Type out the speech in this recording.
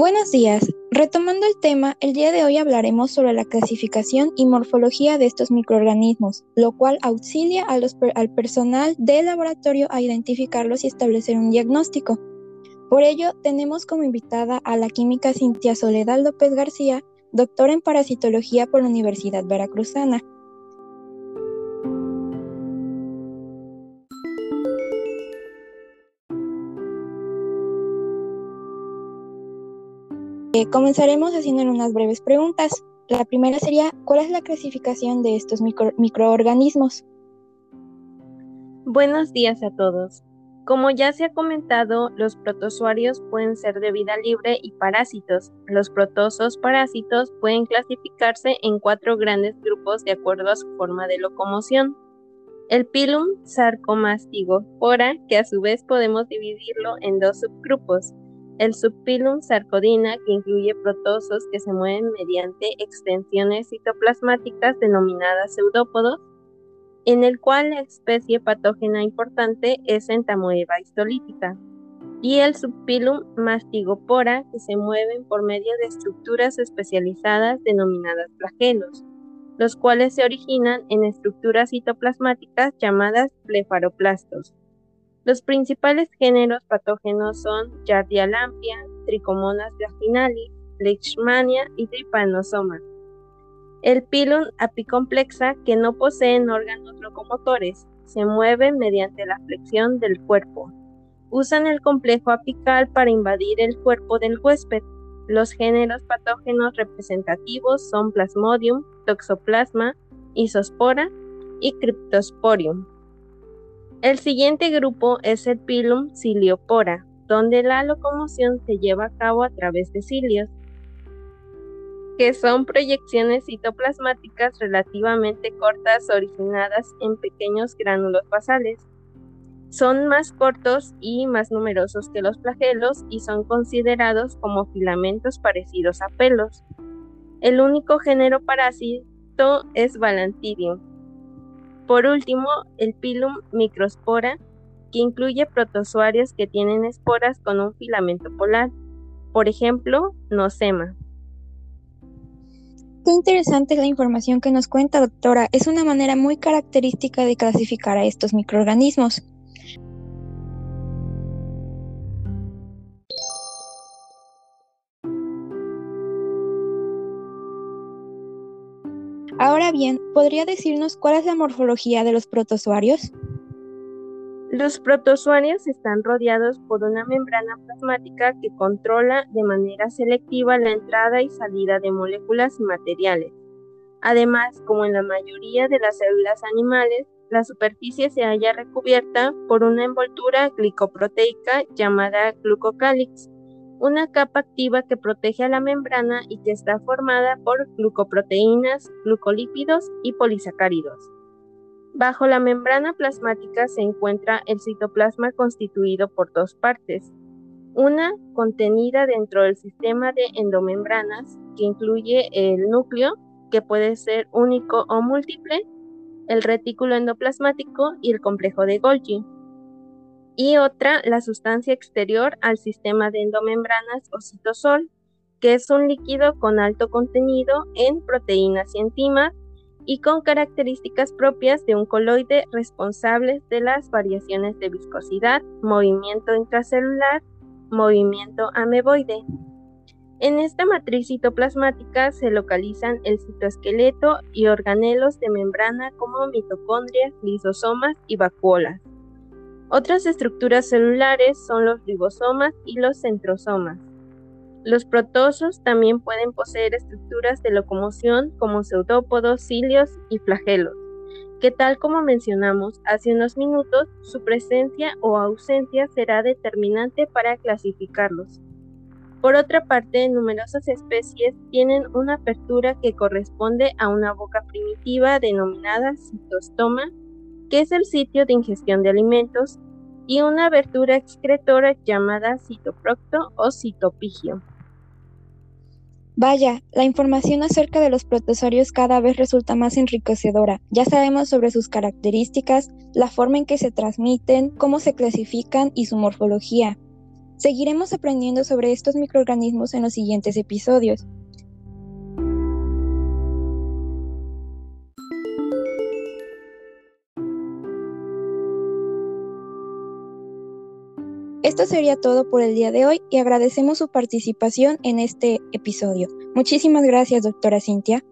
Buenos días. Retomando el tema, el día de hoy hablaremos sobre la clasificación y morfología de estos microorganismos, lo cual auxilia al personal del laboratorio a identificarlos y establecer un diagnóstico. Por ello, tenemos como invitada a la química Cintia Soledad López García, doctora en parasitología por la Universidad Veracruzana. Eh, comenzaremos haciendo unas breves preguntas. La primera sería, ¿cuál es la clasificación de estos microorganismos? Buenos días a todos. Como ya se ha comentado, los protozoarios pueden ser de vida libre y parásitos. Los protosos parásitos pueden clasificarse en cuatro grandes grupos de acuerdo a su forma de locomoción. El pilum sarcomastigopora, que a su vez podemos dividirlo en dos subgrupos, el subpilum sarcodina, que incluye protosos que se mueven mediante extensiones citoplasmáticas denominadas pseudópodos, en el cual la especie patógena importante es entamoeba histolítica, y el subpilum mastigopora, que se mueven por medio de estructuras especializadas denominadas flagelos, los cuales se originan en estructuras citoplasmáticas llamadas blefaroplastos. Los principales géneros patógenos son Yardia lampia, Trichomonas vaginalis, Leishmania y Trypanosoma. El pilum apicomplexa, que no poseen órganos locomotores, se mueve mediante la flexión del cuerpo. Usan el complejo apical para invadir el cuerpo del huésped. Los géneros patógenos representativos son Plasmodium, Toxoplasma, Isospora y Cryptosporium. El siguiente grupo es el Pilum ciliopora, donde la locomoción se lleva a cabo a través de cilios, que son proyecciones citoplasmáticas relativamente cortas originadas en pequeños gránulos basales. Son más cortos y más numerosos que los flagelos y son considerados como filamentos parecidos a pelos. El único género parásito es Balantidium, por último, el Pilum microspora, que incluye protozoarios que tienen esporas con un filamento polar, por ejemplo, Nosema. Qué interesante la información que nos cuenta, doctora. Es una manera muy característica de clasificar a estos microorganismos. Ahora bien, ¿podría decirnos cuál es la morfología de los protozoarios? Los protozoarios están rodeados por una membrana plasmática que controla de manera selectiva la entrada y salida de moléculas y materiales. Además, como en la mayoría de las células animales, la superficie se halla recubierta por una envoltura glicoproteica llamada glucocálix, una capa activa que protege a la membrana y que está formada por glucoproteínas, glucolípidos y polisacáridos. Bajo la membrana plasmática se encuentra el citoplasma constituido por dos partes, una contenida dentro del sistema de endomembranas, que incluye el núcleo, que puede ser único o múltiple, el retículo endoplasmático y el complejo de Golgi y otra la sustancia exterior al sistema de endomembranas o citosol, que es un líquido con alto contenido en proteínas y enzimas y con características propias de un coloide responsables de las variaciones de viscosidad, movimiento intracelular, movimiento ameboide. En esta matriz citoplasmática se localizan el citoesqueleto y organelos de membrana como mitocondrias, lisosomas y vacuolas. Otras estructuras celulares son los ribosomas y los centrosomas. Los protosos también pueden poseer estructuras de locomoción como pseudópodos, cilios y flagelos, que tal como mencionamos hace unos minutos, su presencia o ausencia será determinante para clasificarlos. Por otra parte, numerosas especies tienen una apertura que corresponde a una boca primitiva denominada citostoma que es el sitio de ingestión de alimentos, y una abertura excretora llamada citoprocto o citopigio. Vaya, la información acerca de los protozoarios cada vez resulta más enriquecedora. Ya sabemos sobre sus características, la forma en que se transmiten, cómo se clasifican y su morfología. Seguiremos aprendiendo sobre estos microorganismos en los siguientes episodios. Esto sería todo por el día de hoy y agradecemos su participación en este episodio. Muchísimas gracias, doctora Cintia.